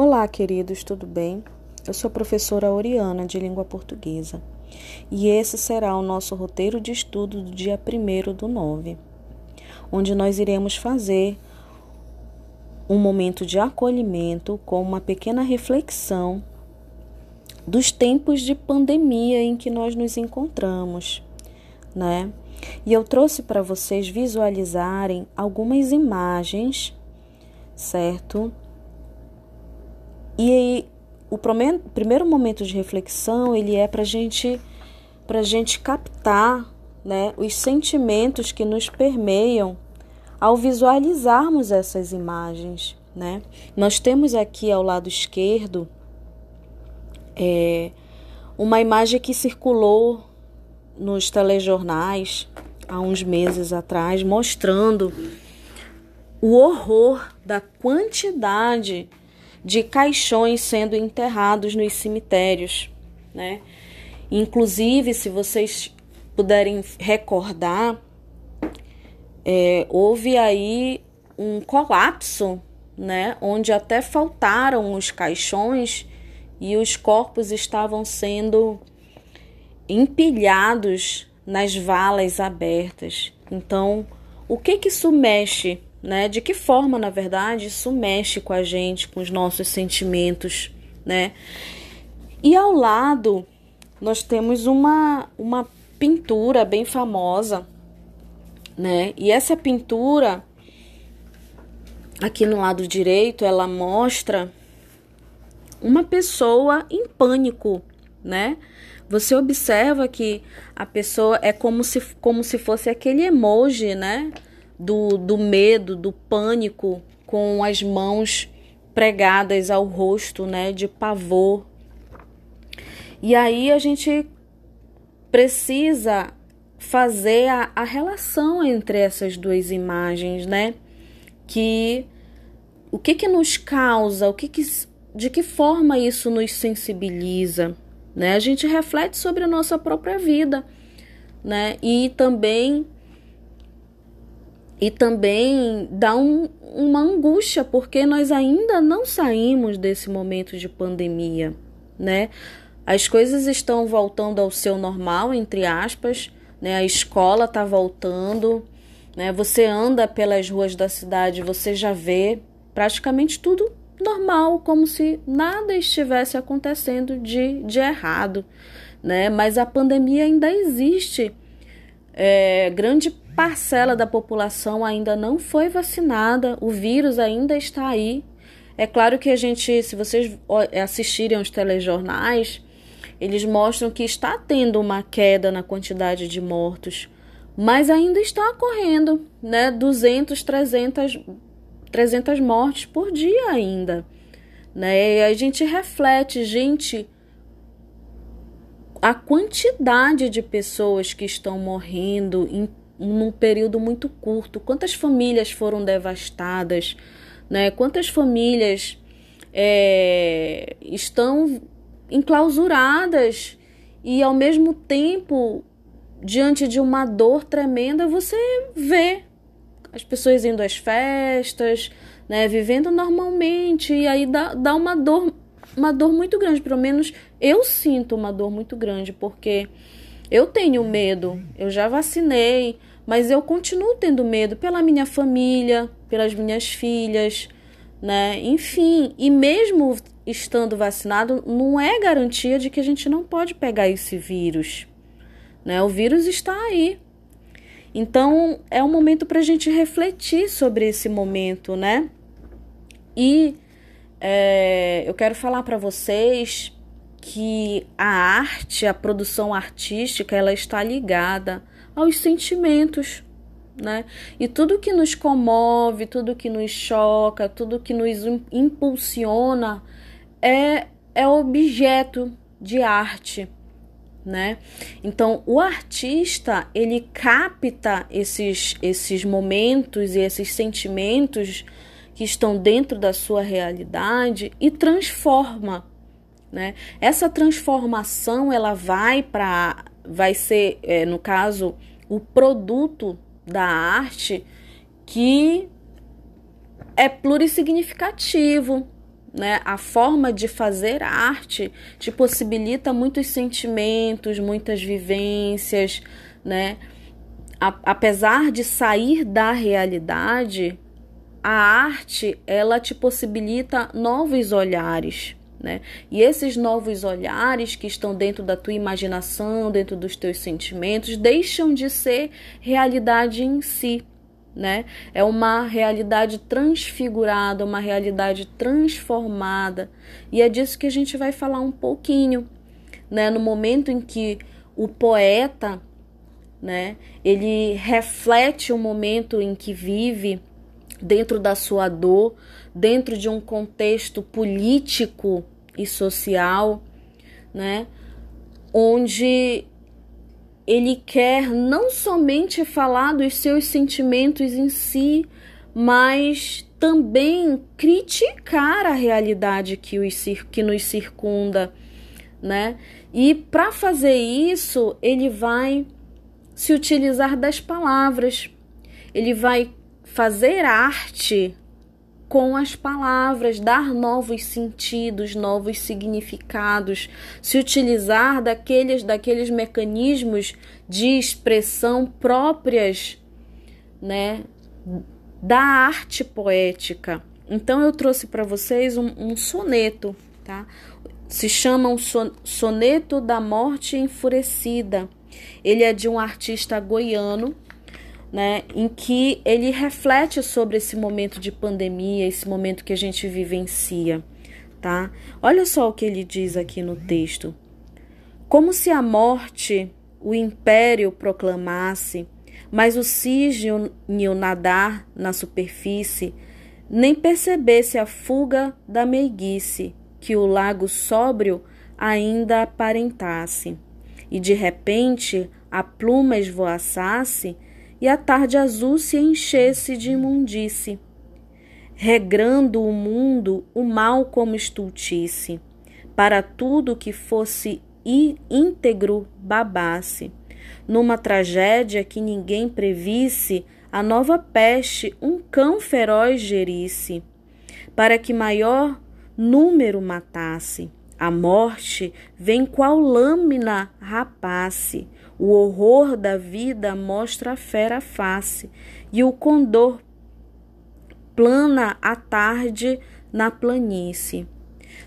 Olá, queridos, tudo bem? Eu sou a professora Oriana de Língua Portuguesa e esse será o nosso roteiro de estudo do dia 1 do 9, onde nós iremos fazer um momento de acolhimento com uma pequena reflexão dos tempos de pandemia em que nós nos encontramos, né? E eu trouxe para vocês visualizarem algumas imagens, certo? E o primeiro momento de reflexão ele é para gente, a gente captar né, os sentimentos que nos permeiam ao visualizarmos essas imagens. Né? Nós temos aqui ao lado esquerdo é, uma imagem que circulou nos telejornais há uns meses atrás, mostrando o horror da quantidade de caixões sendo enterrados nos cemitérios, né? Inclusive, se vocês puderem recordar, é, houve aí um colapso, né? Onde até faltaram os caixões e os corpos estavam sendo empilhados nas valas abertas. Então, o que que isso mexe né? De que forma, na verdade, isso mexe com a gente, com os nossos sentimentos, né? E ao lado nós temos uma uma pintura bem famosa, né? E essa pintura aqui no lado direito, ela mostra uma pessoa em pânico, né? Você observa que a pessoa é como se, como se fosse aquele emoji, né? Do, do medo, do pânico, com as mãos pregadas ao rosto, né, de pavor. E aí a gente precisa fazer a, a relação entre essas duas imagens, né? Que o que que nos causa, o que que de que forma isso nos sensibiliza, né? A gente reflete sobre a nossa própria vida, né? E também e também dá um, uma angústia, porque nós ainda não saímos desse momento de pandemia, né? As coisas estão voltando ao seu normal, entre aspas, né? A escola está voltando, né? Você anda pelas ruas da cidade, você já vê praticamente tudo normal, como se nada estivesse acontecendo de, de errado, né? Mas a pandemia ainda existe. É, grande parcela da população ainda não foi vacinada, o vírus ainda está aí. É claro que a gente, se vocês assistirem aos telejornais, eles mostram que está tendo uma queda na quantidade de mortos, mas ainda está ocorrendo, né? 200, 300, 300 mortes por dia ainda, né? E a gente reflete, gente, a quantidade de pessoas que estão morrendo em num período muito curto. Quantas famílias foram devastadas, né? Quantas famílias é, estão enclausuradas e ao mesmo tempo diante de uma dor tremenda você vê as pessoas indo às festas, né, vivendo normalmente e aí dá, dá uma dor uma dor muito grande, pelo menos eu sinto uma dor muito grande porque eu tenho medo, eu já vacinei, mas eu continuo tendo medo pela minha família, pelas minhas filhas, né? Enfim, e mesmo estando vacinado, não é garantia de que a gente não pode pegar esse vírus, né? O vírus está aí. Então, é um momento para a gente refletir sobre esse momento, né? E é, eu quero falar para vocês que a arte, a produção artística, ela está ligada aos sentimentos, né? E tudo que nos comove, tudo que nos choca, tudo que nos impulsiona é, é objeto de arte, né? Então, o artista, ele capta esses, esses momentos e esses sentimentos que estão dentro da sua realidade e transforma, né? Essa transformação, ela vai para vai ser, é, no caso, o produto da arte que é plurissignificativo, né? A forma de fazer arte te possibilita muitos sentimentos, muitas vivências, né? A, apesar de sair da realidade, a arte ela te possibilita novos olhares, né? E esses novos olhares que estão dentro da tua imaginação, dentro dos teus sentimentos, deixam de ser realidade em si, né? É uma realidade transfigurada, uma realidade transformada. E é disso que a gente vai falar um pouquinho, né? No momento em que o poeta, né, ele reflete o momento em que vive dentro da sua dor, dentro de um contexto político e social, né? Onde ele quer não somente falar dos seus sentimentos em si, mas também criticar a realidade que, os, que nos circunda, né? E para fazer isso, ele vai se utilizar das palavras, ele vai fazer arte com as palavras, dar novos sentidos, novos significados, se utilizar daqueles daqueles mecanismos de expressão próprias, né, da arte poética. Então eu trouxe para vocês um, um, soneto, tá? Se chama um soneto da morte enfurecida. Ele é de um artista goiano né, em que ele reflete sobre esse momento de pandemia, esse momento que a gente vivencia, tá? Olha só o que ele diz aqui no texto. Como se a morte o império proclamasse, mas o cisne nadar na superfície nem percebesse a fuga da meiguice que o lago sóbrio ainda aparentasse, e de repente a pluma esvoaçasse e a tarde azul se enchesse de imundície, regrando o mundo o mal como estultice, para tudo que fosse íntegro babasse. Numa tragédia que ninguém previsse, a nova peste um cão feroz gerisse, para que maior número matasse. A morte vem qual lâmina rapace, o horror da vida mostra a fera face, e o condor plana à tarde na planície.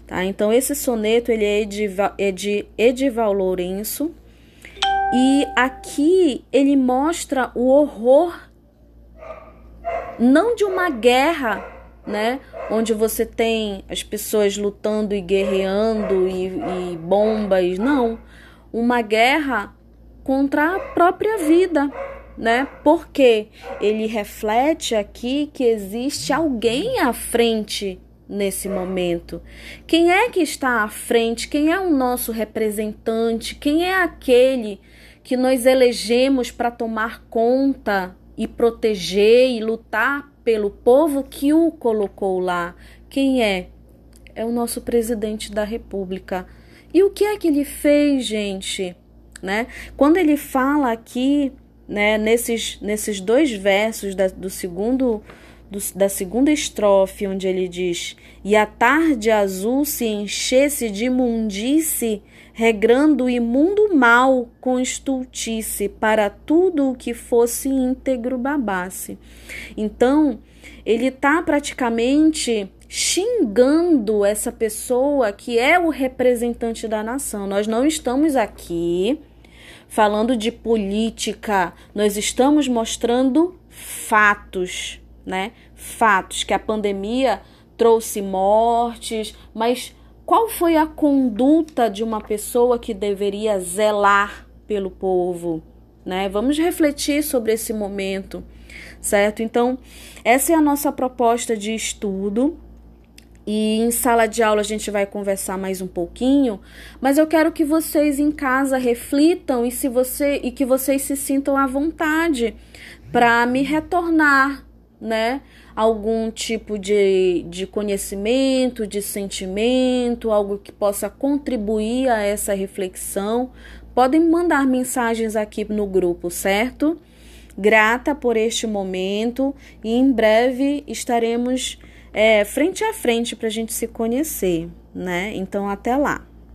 Tá? Então, esse soneto ele é de, é de Edival Lourenço, e aqui ele mostra o horror não de uma guerra, né? Onde você tem as pessoas lutando e guerreando e, e bombas, não. Uma guerra contra a própria vida, né? Porque ele reflete aqui que existe alguém à frente nesse momento. Quem é que está à frente? Quem é o nosso representante? Quem é aquele que nós elegemos para tomar conta e proteger e lutar pelo povo que o colocou lá? Quem é? É o nosso presidente da República. E o que é que ele fez, gente? né? Quando ele fala aqui, né, nesses, nesses dois versos da, do segundo do, da segunda estrofe, onde ele diz: E a tarde azul se enchesse de imundice, regrando o imundo mal com estultice, para tudo o que fosse íntegro babasse. Então, ele está praticamente xingando essa pessoa que é o representante da nação. Nós não estamos aqui falando de política, nós estamos mostrando fatos, né? Fatos que a pandemia trouxe mortes, mas qual foi a conduta de uma pessoa que deveria zelar pelo povo, né? Vamos refletir sobre esse momento, certo? Então, essa é a nossa proposta de estudo e em sala de aula a gente vai conversar mais um pouquinho, mas eu quero que vocês em casa reflitam e se você e que vocês se sintam à vontade para me retornar, né? Algum tipo de, de conhecimento, de sentimento, algo que possa contribuir a essa reflexão. Podem mandar mensagens aqui no grupo, certo? Grata por este momento e em breve estaremos é, frente a frente para a gente se conhecer, né? Então, até lá.